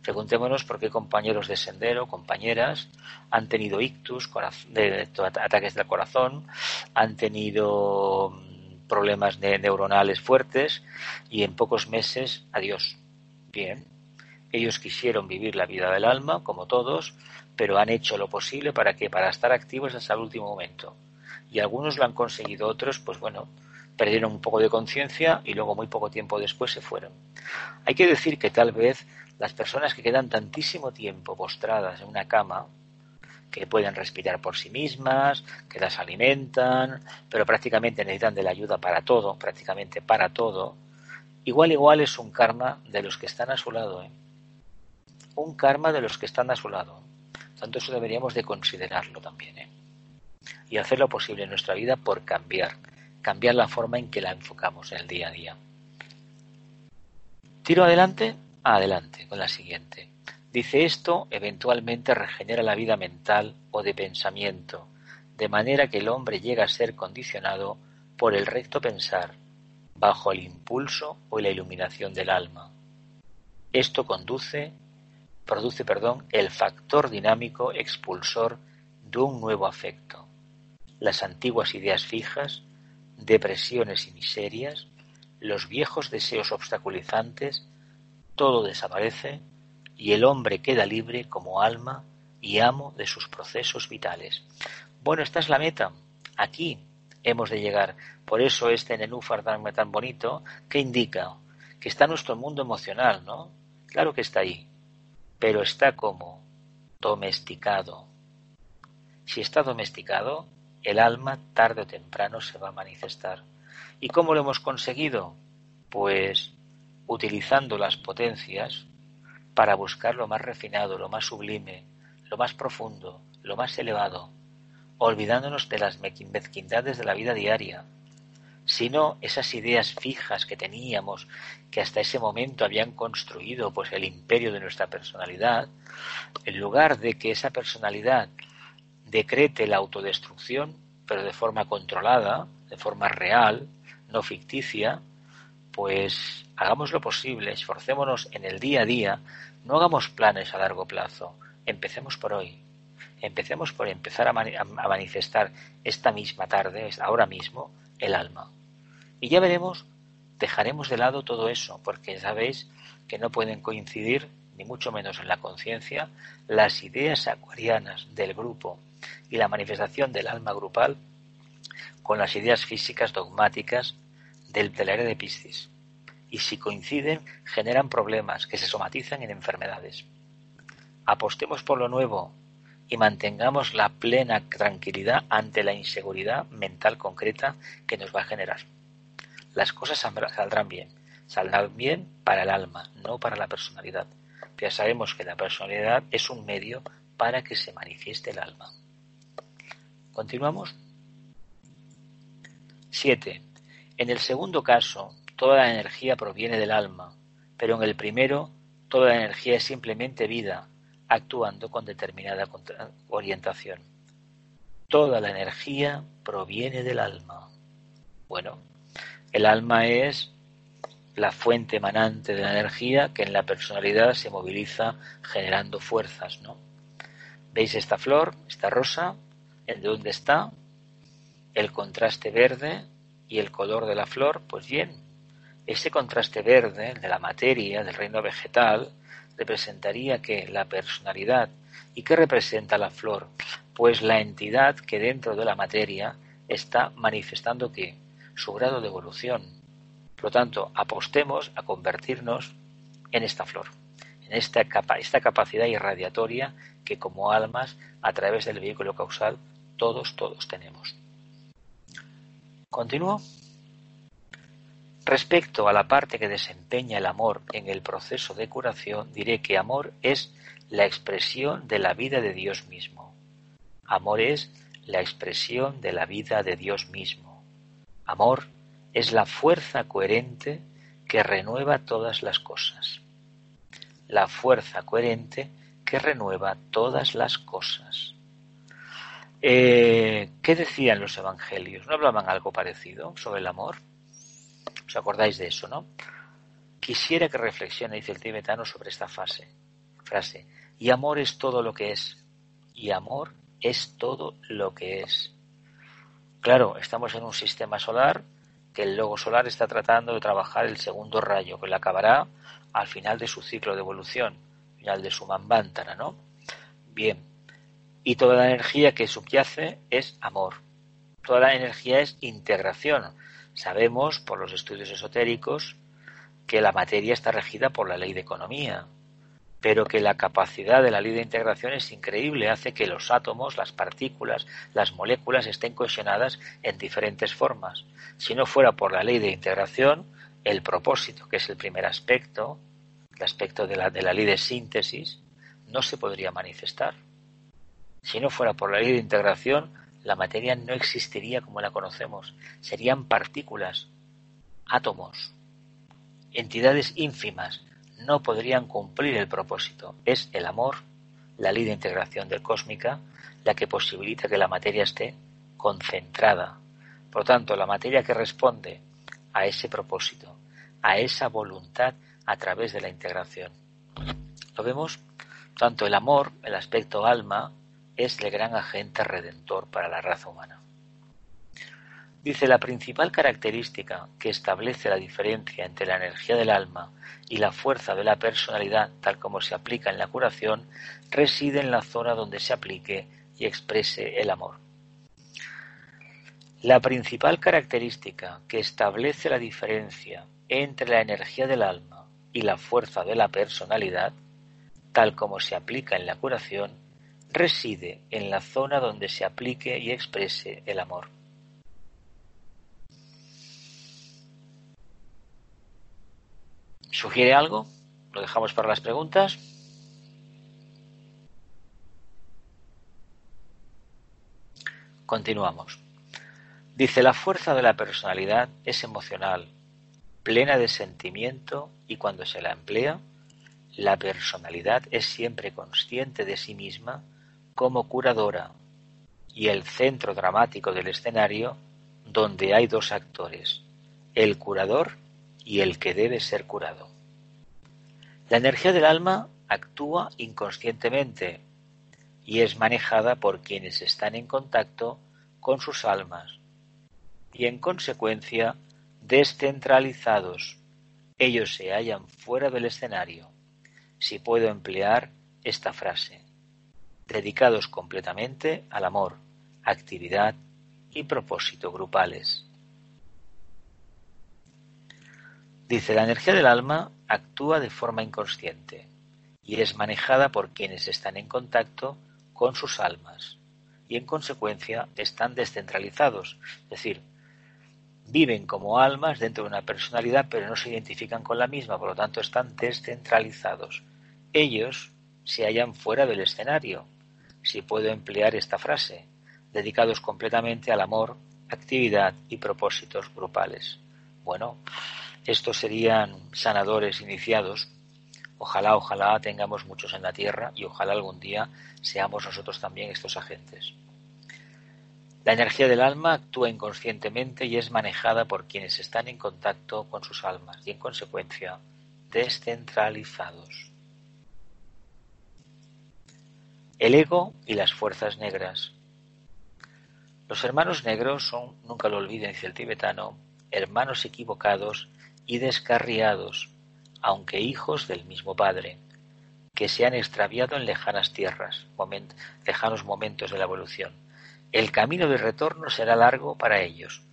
Preguntémonos por qué compañeros de sendero, compañeras, han tenido ictus, ataques del corazón, han tenido mm, problemas neuronales fuertes y en pocos meses, adiós. Bien, ellos quisieron vivir la vida del alma, como todos, pero han hecho lo posible para que para estar activos hasta el último momento. Y algunos lo han conseguido, otros, pues bueno, perdieron un poco de conciencia y luego muy poco tiempo después se fueron. Hay que decir que tal vez las personas que quedan tantísimo tiempo postradas en una cama, que pueden respirar por sí mismas, que las alimentan, pero prácticamente necesitan de la ayuda para todo, prácticamente para todo, igual igual es un karma de los que están a su lado. ¿eh? Un karma de los que están a su lado. Tanto eso deberíamos de considerarlo también. ¿eh? Y hacer lo posible en nuestra vida por cambiar, cambiar la forma en que la enfocamos en el día a día. Tiro adelante Adelante con la siguiente. Dice esto eventualmente regenera la vida mental o de pensamiento, de manera que el hombre llega a ser condicionado por el recto pensar, bajo el impulso o la iluminación del alma. Esto conduce, produce, perdón, el factor dinámico expulsor de un nuevo afecto. Las antiguas ideas fijas, depresiones y miserias, los viejos deseos obstaculizantes todo desaparece y el hombre queda libre como alma y amo de sus procesos vitales. Bueno, esta es la meta. Aquí hemos de llegar. Por eso este nenúfar tan, tan bonito que indica que está nuestro mundo emocional, ¿no? Claro que está ahí, pero está como domesticado. Si está domesticado, el alma tarde o temprano se va a manifestar. ¿Y cómo lo hemos conseguido? Pues utilizando las potencias para buscar lo más refinado, lo más sublime, lo más profundo, lo más elevado, olvidándonos de las mezquindades de la vida diaria, sino esas ideas fijas que teníamos, que hasta ese momento habían construido pues el imperio de nuestra personalidad, en lugar de que esa personalidad decrete la autodestrucción, pero de forma controlada, de forma real, no ficticia, pues hagamos lo posible, esforcémonos en el día a día, no hagamos planes a largo plazo, empecemos por hoy. Empecemos por empezar a, manifestar esta misma tarde, ahora mismo, el alma. Y ya veremos, dejaremos de lado todo eso, porque sabéis que no pueden coincidir, ni mucho menos en la conciencia, las ideas acuarianas del grupo y la manifestación del alma grupal con las ideas físicas dogmáticas del, del área de Piscis. Y si coinciden, generan problemas que se somatizan en enfermedades. Apostemos por lo nuevo, y mantengamos la plena tranquilidad ante la inseguridad mental concreta que nos va a generar. Las cosas saldrán bien, saldrán bien para el alma, no para la personalidad. Ya sabemos que la personalidad es un medio para que se manifieste el alma. ¿Continuamos? 7. En el segundo caso, toda la energía proviene del alma, pero en el primero, toda la energía es simplemente vida, actuando con determinada orientación. Toda la energía proviene del alma. Bueno, el alma es la fuente emanante de la energía que en la personalidad se moviliza generando fuerzas, ¿no? ¿Veis esta flor, esta rosa? ¿En dónde está? El contraste verde y el color de la flor, pues bien, ese contraste verde de la materia, del reino vegetal, representaría que la personalidad. ¿Y qué representa la flor? Pues la entidad que dentro de la materia está manifestando que su grado de evolución. Por lo tanto, apostemos a convertirnos en esta flor, en esta, esta capacidad irradiatoria que como almas, a través del vehículo causal, todos, todos tenemos. ¿Continúo? Respecto a la parte que desempeña el amor en el proceso de curación, diré que amor es la expresión de la vida de Dios mismo. Amor es la expresión de la vida de Dios mismo. Amor es la fuerza coherente que renueva todas las cosas. La fuerza coherente que renueva todas las cosas. Eh, ¿Qué decían los evangelios? ¿No hablaban algo parecido sobre el amor? ¿Os acordáis de eso, no? Quisiera que reflexione, dice el tibetano, sobre esta fase, frase. Y amor es todo lo que es. Y amor es todo lo que es. Claro, estamos en un sistema solar que el logo solar está tratando de trabajar el segundo rayo, que le acabará al final de su ciclo de evolución, final de su mambántara, ¿no? Bien. Y toda la energía que subyace es amor. Toda la energía es integración. Sabemos por los estudios esotéricos que la materia está regida por la ley de economía, pero que la capacidad de la ley de integración es increíble, hace que los átomos, las partículas, las moléculas estén cohesionadas en diferentes formas. Si no fuera por la ley de integración, el propósito, que es el primer aspecto, el aspecto de la, de la ley de síntesis, no se podría manifestar. Si no fuera por la ley de integración, la materia no existiría como la conocemos. Serían partículas, átomos, entidades ínfimas. No podrían cumplir el propósito. Es el amor, la ley de integración del cósmica, la que posibilita que la materia esté concentrada. Por tanto, la materia que responde a ese propósito, a esa voluntad a través de la integración. Lo vemos tanto el amor, el aspecto alma, es el gran agente redentor para la raza humana. Dice, la principal característica que establece la diferencia entre la energía del alma y la fuerza de la personalidad, tal como se aplica en la curación, reside en la zona donde se aplique y exprese el amor. La principal característica que establece la diferencia entre la energía del alma y la fuerza de la personalidad, tal como se aplica en la curación, reside en la zona donde se aplique y exprese el amor. ¿Sugiere algo? Lo dejamos para las preguntas. Continuamos. Dice, la fuerza de la personalidad es emocional, plena de sentimiento y cuando se la emplea, la personalidad es siempre consciente de sí misma como curadora y el centro dramático del escenario donde hay dos actores, el curador y el que debe ser curado. La energía del alma actúa inconscientemente y es manejada por quienes están en contacto con sus almas y en consecuencia descentralizados. Ellos se hallan fuera del escenario, si puedo emplear esta frase, dedicados completamente al amor, actividad y propósito grupales. Dice, la energía del alma actúa de forma inconsciente y es manejada por quienes están en contacto con sus almas y en consecuencia están descentralizados, es decir, viven como almas dentro de una personalidad pero no se identifican con la misma, por lo tanto están descentralizados. Ellos se hallan fuera del escenario, si puedo emplear esta frase, dedicados completamente al amor, actividad y propósitos grupales. Bueno, estos serían sanadores iniciados. Ojalá, ojalá tengamos muchos en la tierra y ojalá algún día seamos nosotros también estos agentes. La energía del alma actúa inconscientemente y es manejada por quienes están en contacto con sus almas y en consecuencia descentralizados. El ego y las fuerzas negras. Los hermanos negros son, nunca lo olviden, dice el tibetano, hermanos equivocados y descarriados, aunque hijos del mismo Padre, que se han extraviado en lejanas tierras, lejanos momentos de la evolución. El camino de retorno será largo para ellos,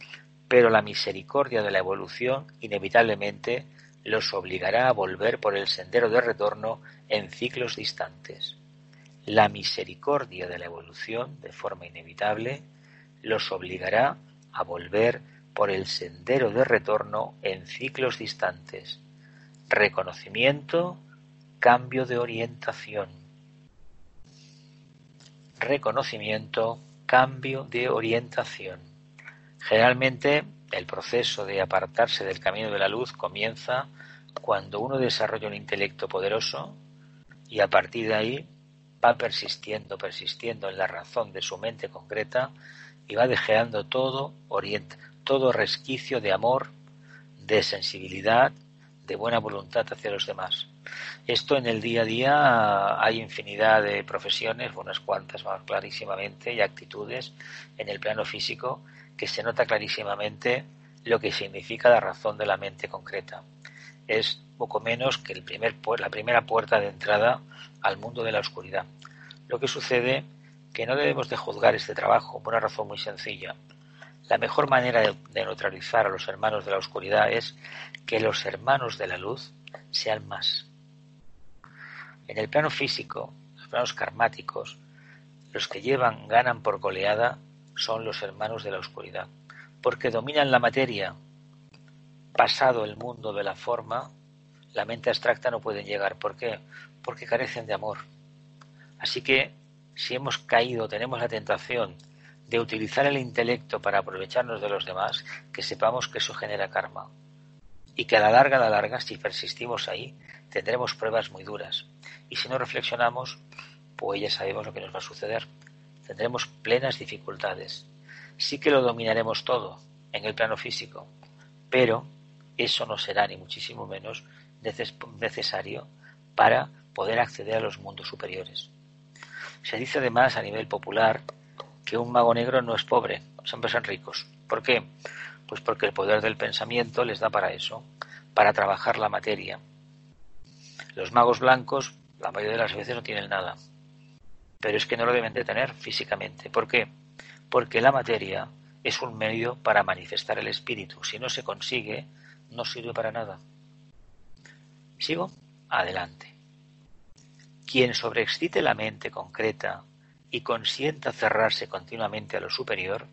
pero la misericordia de la evolución inevitablemente los obligará a volver por el sendero de retorno en ciclos distantes. La misericordia de la evolución, de forma inevitable, los obligará a volver por el sendero de retorno en ciclos distantes. Reconocimiento, cambio de orientación. Reconocimiento, cambio de orientación. Generalmente el proceso de apartarse del camino de la luz comienza cuando uno desarrolla un intelecto poderoso y a partir de ahí va persistiendo, persistiendo en la razón de su mente concreta y va dejando todo, todo resquicio de amor, de sensibilidad, de buena voluntad hacia los demás. Esto en el día a día hay infinidad de profesiones, unas cuantas más clarísimamente, y actitudes en el plano físico que se nota clarísimamente lo que significa la razón de la mente concreta. Es poco menos que el primer, la primera puerta de entrada al mundo de la oscuridad. Lo que sucede que no debemos de juzgar este trabajo por una razón muy sencilla. La mejor manera de, neutralizar a los hermanos de la oscuridad es que los hermanos de la luz sean más. En el plano físico, los planos karmáticos, los que llevan, ganan por goleada, son los hermanos de la oscuridad, porque dominan la materia. Pasado el mundo de la forma, la mente abstracta no pueden llegar. ¿Por qué? Porque carecen de amor. Así que si hemos caído, tenemos la tentación de utilizar el intelecto para aprovecharnos de los demás, que sepamos que eso genera karma. Y que a la larga, a la larga, si persistimos ahí, tendremos pruebas muy duras. Y si no reflexionamos, pues ya sabemos lo que nos va a suceder. Tendremos plenas dificultades. Sí que lo dominaremos todo en el plano físico, pero eso no será ni muchísimo menos necesario para poder acceder a los mundos superiores. Se dice además a nivel popular que un mago negro no es pobre, siempre son ricos. ¿Por qué? Pues porque el poder del pensamiento les da para eso, para trabajar la materia. Los magos blancos, la mayoría de las veces, no tienen nada. Pero es que no lo deben de tener físicamente. ¿Por qué? Porque la materia es un medio para manifestar el espíritu. Si no se consigue, no sirve para nada. ¿Sigo? Adelante. Quien sobreexcite la mente concreta y consienta cerrarse continuamente a lo superior,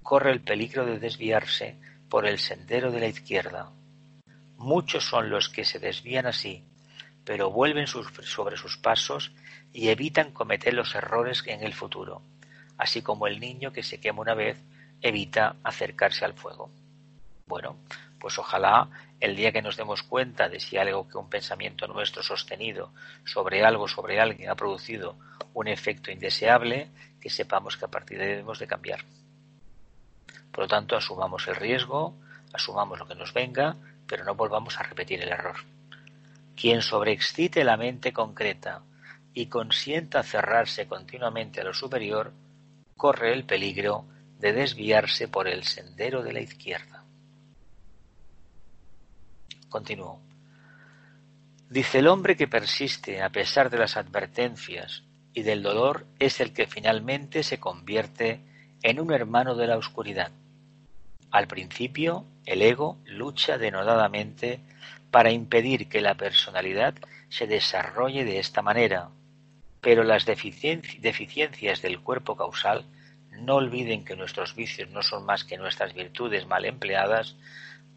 corre el peligro de desviarse por el sendero de la izquierda. Muchos son los que se desvían así, pero vuelven sobre sus pasos y evitan cometer los errores en el futuro, así como el niño que se quema una vez evita acercarse al fuego. Bueno, pues ojalá el día que nos demos cuenta de si algo que un pensamiento nuestro sostenido sobre algo, sobre alguien ha producido un efecto indeseable, que sepamos que a partir de ahí debemos de cambiar. Por lo tanto, asumamos el riesgo, asumamos lo que nos venga, pero no volvamos a repetir el error. Quien sobreexcite la mente concreta y consienta cerrarse continuamente a lo superior, corre el peligro de desviarse por el sendero de la izquierda. Continúo. Dice el hombre que persiste a pesar de las advertencias y del dolor es el que finalmente se convierte en un hermano de la oscuridad. Al principio, el ego lucha denodadamente para impedir que la personalidad se desarrolle de esta manera, pero las deficiencias del cuerpo causal no olviden que nuestros vicios no son más que nuestras virtudes mal empleadas,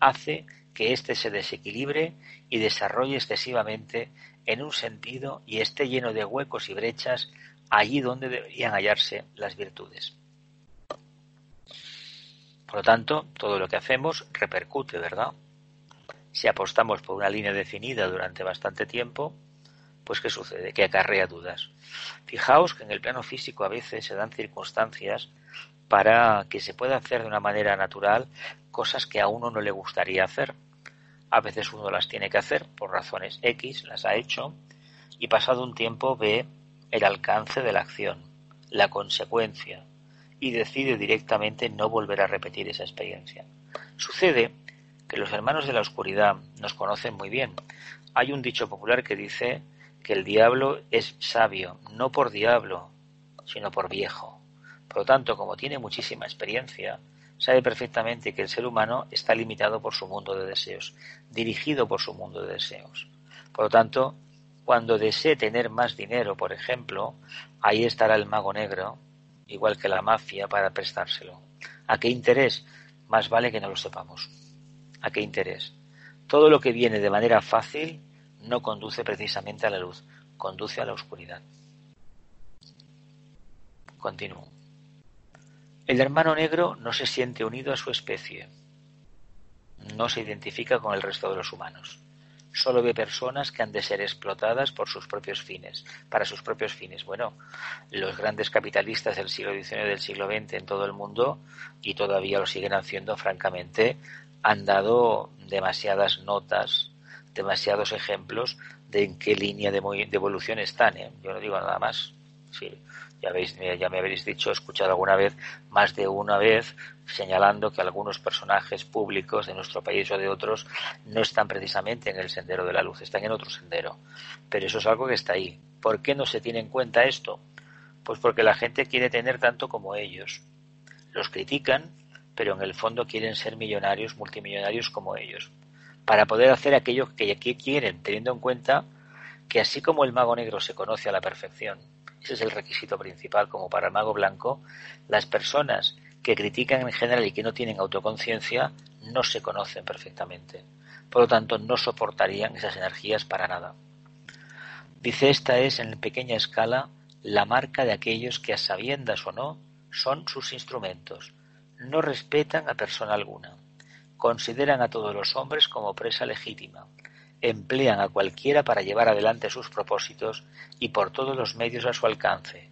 hace que éste se desequilibre y desarrolle excesivamente en un sentido y esté lleno de huecos y brechas allí donde deberían hallarse las virtudes. Por lo tanto, todo lo que hacemos repercute, ¿verdad? Si apostamos por una línea definida durante bastante tiempo, pues ¿qué sucede? Que acarrea dudas. Fijaos que en el plano físico a veces se dan circunstancias para que se pueda hacer de una manera natural cosas que a uno no le gustaría hacer. A veces uno las tiene que hacer por razones X, las ha hecho, y pasado un tiempo ve el alcance de la acción, la consecuencia, y decide directamente no volver a repetir esa experiencia. Sucede que los hermanos de la oscuridad nos conocen muy bien. Hay un dicho popular que dice que el diablo es sabio, no por diablo, sino por viejo. Por lo tanto, como tiene muchísima experiencia, sabe perfectamente que el ser humano está limitado por su mundo de deseos, dirigido por su mundo de deseos. Por lo tanto, cuando desee tener más dinero, por ejemplo, ahí estará el mago negro, igual que la mafia, para prestárselo. ¿A qué interés? Más vale que no lo sepamos. ¿A qué interés? Todo lo que viene de manera fácil no conduce precisamente a la luz, conduce a la oscuridad. Continúo. El hermano negro no se siente unido a su especie, no se identifica con el resto de los humanos. Solo ve personas que han de ser explotadas por sus propios fines, para sus propios fines. Bueno, los grandes capitalistas del siglo XIX y del siglo XX en todo el mundo, y todavía lo siguen haciendo francamente, han dado demasiadas notas demasiados ejemplos de en qué línea de, evolución están. ¿eh? Yo no digo nada más. Sí, ya, veis, ya me habréis dicho, escuchado alguna vez, más de una vez, señalando que algunos personajes públicos de nuestro país o de otros no están precisamente en el sendero de la luz, están en otro sendero. Pero eso es algo que está ahí. ¿Por qué no se tiene en cuenta esto? Pues porque la gente quiere tener tanto como ellos. Los critican, pero en el fondo quieren ser millonarios, multimillonarios como ellos para poder hacer aquello que quieren, teniendo en cuenta que así como el mago negro se conoce a la perfección, ese es el requisito principal como para el mago blanco, las personas que critican en general y que no tienen autoconciencia no se conocen perfectamente. Por lo tanto, no soportarían esas energías para nada. Dice esta es en pequeña escala la marca de aquellos que a sabiendas o no son sus instrumentos, no respetan a persona alguna Consideran a todos los hombres como presa legítima, emplean a cualquiera para llevar adelante sus propósitos y por todos los medios a su alcance,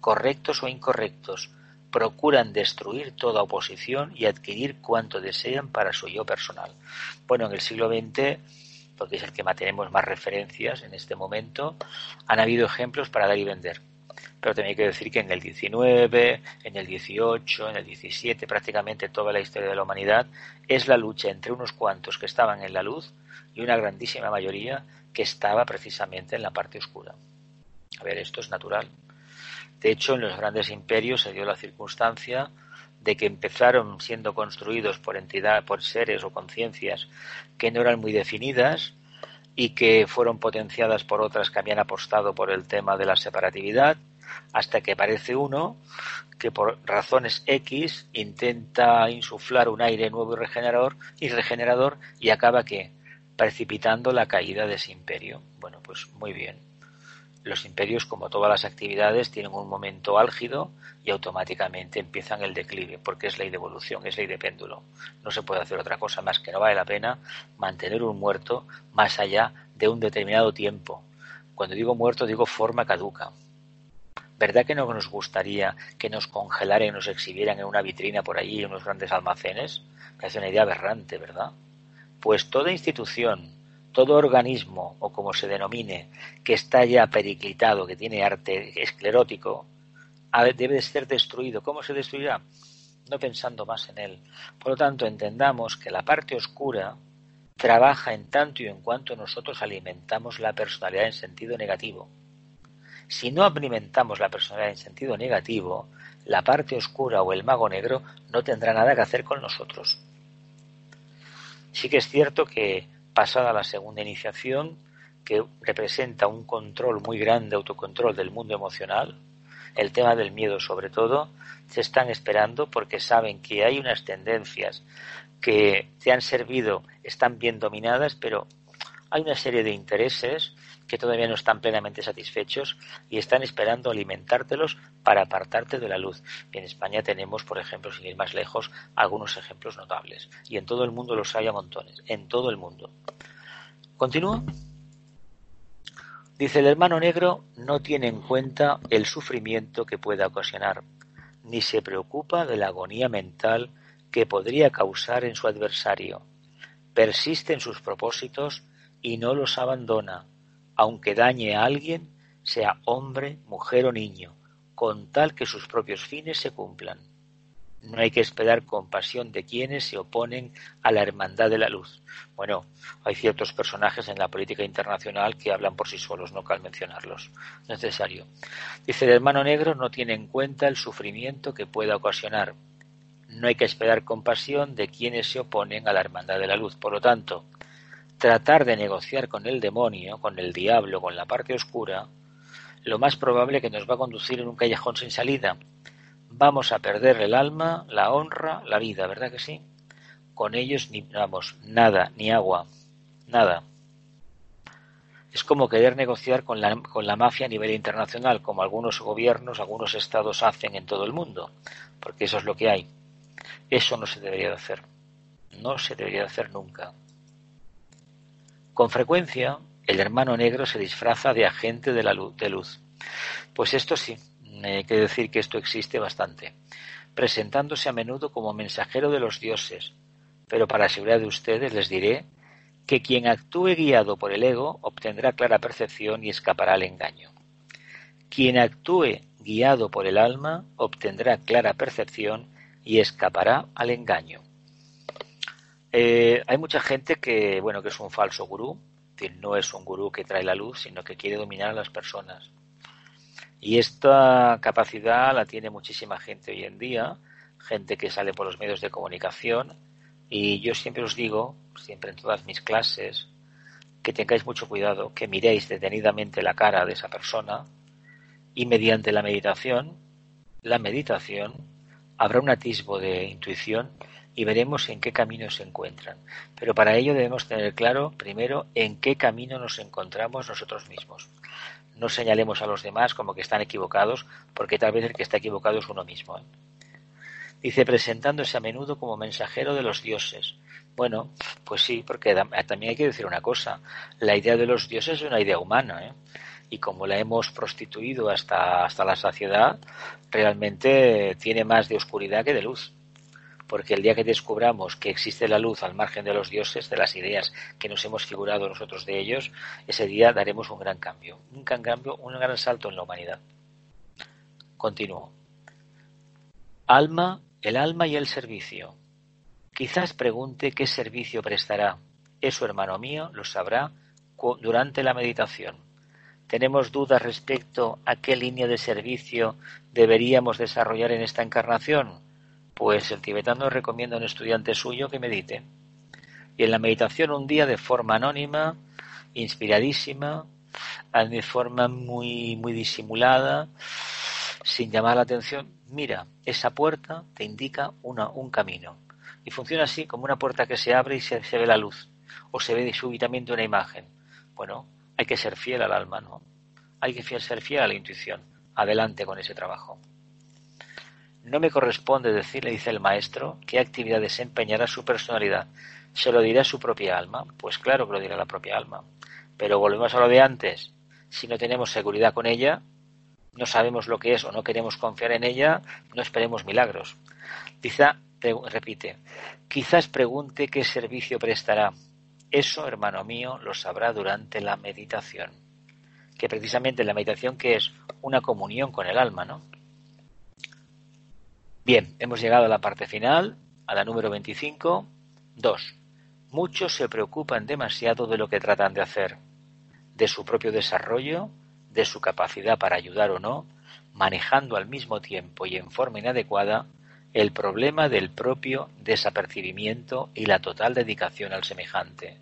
correctos o incorrectos, procuran destruir toda oposición y adquirir cuanto desean para su yo personal. Bueno, en el siglo XX, porque es el que mantenemos más referencias en este momento, han habido ejemplos para dar y vender pero también que decir que en el 19, en el 18, en el 17, prácticamente toda la historia de la humanidad es la lucha entre unos cuantos que estaban en la luz y una grandísima mayoría que estaba precisamente en la parte oscura. A ver, esto es natural. De hecho, en los grandes imperios se dio la circunstancia de que empezaron siendo construidos por entidades, por seres o conciencias que no eran muy definidas y que fueron potenciadas por otras que habían apostado por el tema de la separatividad hasta que aparece uno que por razones X intenta insuflar un aire nuevo y regenerador y regenerador y acaba que precipitando la caída de ese imperio. Bueno, pues muy bien. Los imperios, como todas las actividades, tienen un momento álgido y automáticamente empiezan el declive, porque es ley de evolución, es ley de péndulo. No se puede hacer otra cosa más que no vale la pena mantener un muerto más allá de un determinado tiempo. Cuando digo muerto digo forma caduca, ¿Verdad que no nos gustaría que nos congelaran y nos exhibieran en una vitrina por allí en unos grandes almacenes? Me hace una idea aberrante, ¿verdad? pues toda institución, todo organismo, o como se denomine, que está ya periclitado, que tiene arte esclerótico, debe ser destruido. ¿Cómo se destruirá? No pensando más en él. Por lo tanto, entendamos que la parte oscura trabaja en tanto y en cuanto nosotros alimentamos la personalidad en sentido negativo. Si no alimentamos la personalidad en sentido negativo, la parte oscura o el mago negro no tendrá nada que hacer con nosotros. Sí que es cierto que pasada la segunda iniciación, que representa un control muy grande, autocontrol del mundo emocional, el tema del miedo sobre todo, se están esperando porque saben que hay unas tendencias que te han servido, están bien dominadas, pero hay una serie de intereses que todavía no están plenamente satisfechos y están esperando alimentártelos para apartarte de la luz. En España tenemos, por ejemplo, sin ir más lejos, algunos ejemplos notables. Y en todo el mundo los hay a montones, en todo el mundo. ¿Continúa? Dice el hermano negro no tiene en cuenta el sufrimiento que pueda ocasionar, ni se preocupa de la agonía mental que podría causar en su adversario. Persiste en sus propósitos y no los abandona, aunque dañe a alguien, sea hombre, mujer o niño, con tal que sus propios fines se cumplan. No hay que esperar compasión de quienes se oponen a la hermandad de la luz. Bueno, hay ciertos personajes en la política internacional que hablan por sí solos, no cal mencionarlos. Necesario. Dice el hermano negro no tiene en cuenta el sufrimiento que pueda ocasionar. No hay que esperar compasión de quienes se oponen a la hermandad de la luz. Por lo tanto, tratar de negociar con el demonio, con el diablo, con la parte oscura, lo más probable que nos va a conducir en un callejón sin salida vamos a perder el alma, la honra, la vida, ¿verdad que sí? Con ellos ni vamos, nada, ni agua, nada. Es como querer negociar con la, con la mafia a nivel internacional, como algunos gobiernos, algunos estados hacen en todo el mundo, porque eso es lo que hay. Eso no se debería de hacer. No se debería de hacer nunca. Con frecuencia, el hermano negro se disfraza de agente de la luz. De luz. Pues esto sí, hay que decir que esto existe bastante, presentándose a menudo como mensajero de los dioses, pero para seguridad de ustedes les diré que quien actúe guiado por el ego obtendrá clara percepción y escapará al engaño. Quien actúe guiado por el alma obtendrá clara percepción y escapará al engaño. Eh, hay mucha gente que, bueno, que es un falso gurú, que no es un gurú que trae la luz, sino que quiere dominar a las personas. Y esta capacidad la tiene muchísima gente hoy en día, gente que sale por los medios de comunicación. Y yo siempre os digo, siempre en todas mis clases, que tengáis mucho cuidado, que miréis detenidamente la cara de esa persona y mediante la meditación, la meditación, habrá un atisbo de intuición y veremos en qué camino se encuentran. Pero para ello debemos tener claro, primero, en qué camino nos encontramos nosotros mismos no señalemos a los demás como que están equivocados, porque tal vez el que está equivocado es uno mismo. ¿eh? Dice, presentándose a menudo como mensajero de los dioses. Bueno, pues sí, porque también hay que decir una cosa. La idea de los dioses es una idea humana, ¿eh? y como la hemos prostituido hasta, hasta la saciedad, realmente tiene más de oscuridad que de luz porque el día que descubramos que existe la luz al margen de los dioses, de las ideas que nos hemos figurado nosotros de ellos, ese día daremos un gran cambio, un gran cambio, un gran salto en la humanidad. Continúo. Alma, el alma y el servicio. Quizás pregunte qué servicio prestará. Eso, hermano mío, lo sabrá durante la meditación. ¿Tenemos dudas respecto a qué línea de servicio deberíamos desarrollar en esta encarnación? Pues el tibetano recomienda a un estudiante suyo que medite. Y en la meditación un día de forma anónima, inspiradísima, de forma muy, muy disimulada, sin llamar la atención, mira, esa puerta te indica una, un camino. Y funciona así, como una puerta que se abre y se, se ve la luz, o se ve súbitamente una imagen. Bueno, hay que ser fiel al alma, ¿no? Hay que ser fiel a la intuición. Adelante con ese trabajo. No me corresponde decirle, dice el maestro, qué actividad desempeñará su personalidad. ¿Se lo dirá su propia alma? Pues claro que lo dirá la propia alma. Pero volvemos a lo de antes. Si no tenemos seguridad con ella, no sabemos lo que es o no queremos confiar en ella, no esperemos milagros. Quizá, repite, quizás pregunte qué servicio prestará. Eso, hermano mío, lo sabrá durante la meditación. Que precisamente la meditación que es una comunión con el alma, ¿no? Bien, hemos llegado a la parte final, a la número 25. Dos. Muchos se preocupan demasiado de lo que tratan de hacer, de su propio desarrollo, de su capacidad para ayudar o no, manejando al mismo tiempo y en forma inadecuada el problema del propio desapercibimiento y la total dedicación al semejante.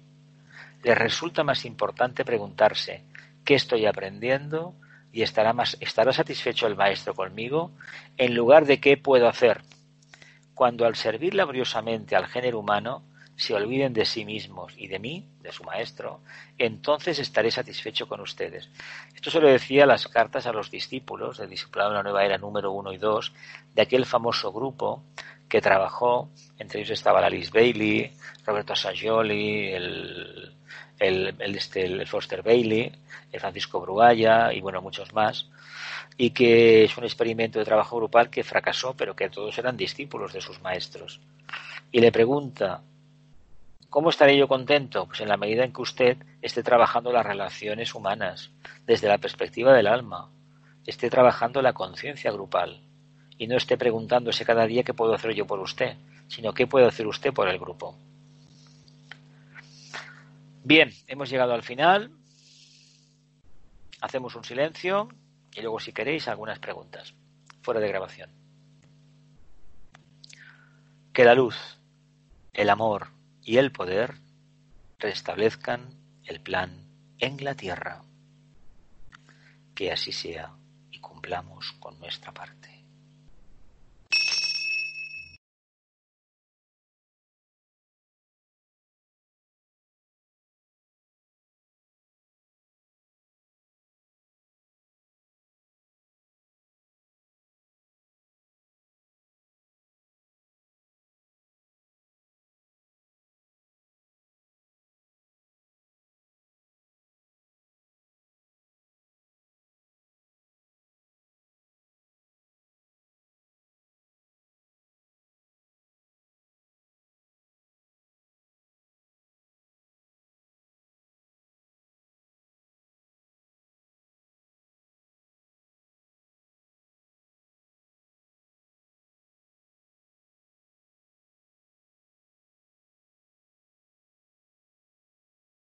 Les resulta más importante preguntarse ¿qué estoy aprendiendo? Y estará, más, estará satisfecho el maestro conmigo, en lugar de qué puedo hacer. Cuando al servir laboriosamente al género humano, se olviden de sí mismos y de mí, de su maestro, entonces estaré satisfecho con ustedes. Esto se lo decía las cartas a los discípulos del Discipulado de la Nueva Era número uno y dos, de aquel famoso grupo que trabajó, entre ellos estaba la Liz Bailey, Roberto Sajoli, el, el, este, el Foster Bailey, el Francisco Brualla y bueno, muchos más, y que es un experimento de trabajo grupal que fracasó, pero que todos eran discípulos de sus maestros. Y le pregunta, ¿Cómo estaré yo contento? Pues en la medida en que usted esté trabajando las relaciones humanas desde la perspectiva del alma, esté trabajando la conciencia grupal y no esté preguntándose cada día qué puedo hacer yo por usted, sino qué puede hacer usted por el grupo. Bien, hemos llegado al final. Hacemos un silencio y luego si queréis algunas preguntas fuera de grabación. Que la luz, el amor, y el poder restablezcan el plan en la tierra. Que así sea y cumplamos con nuestra parte.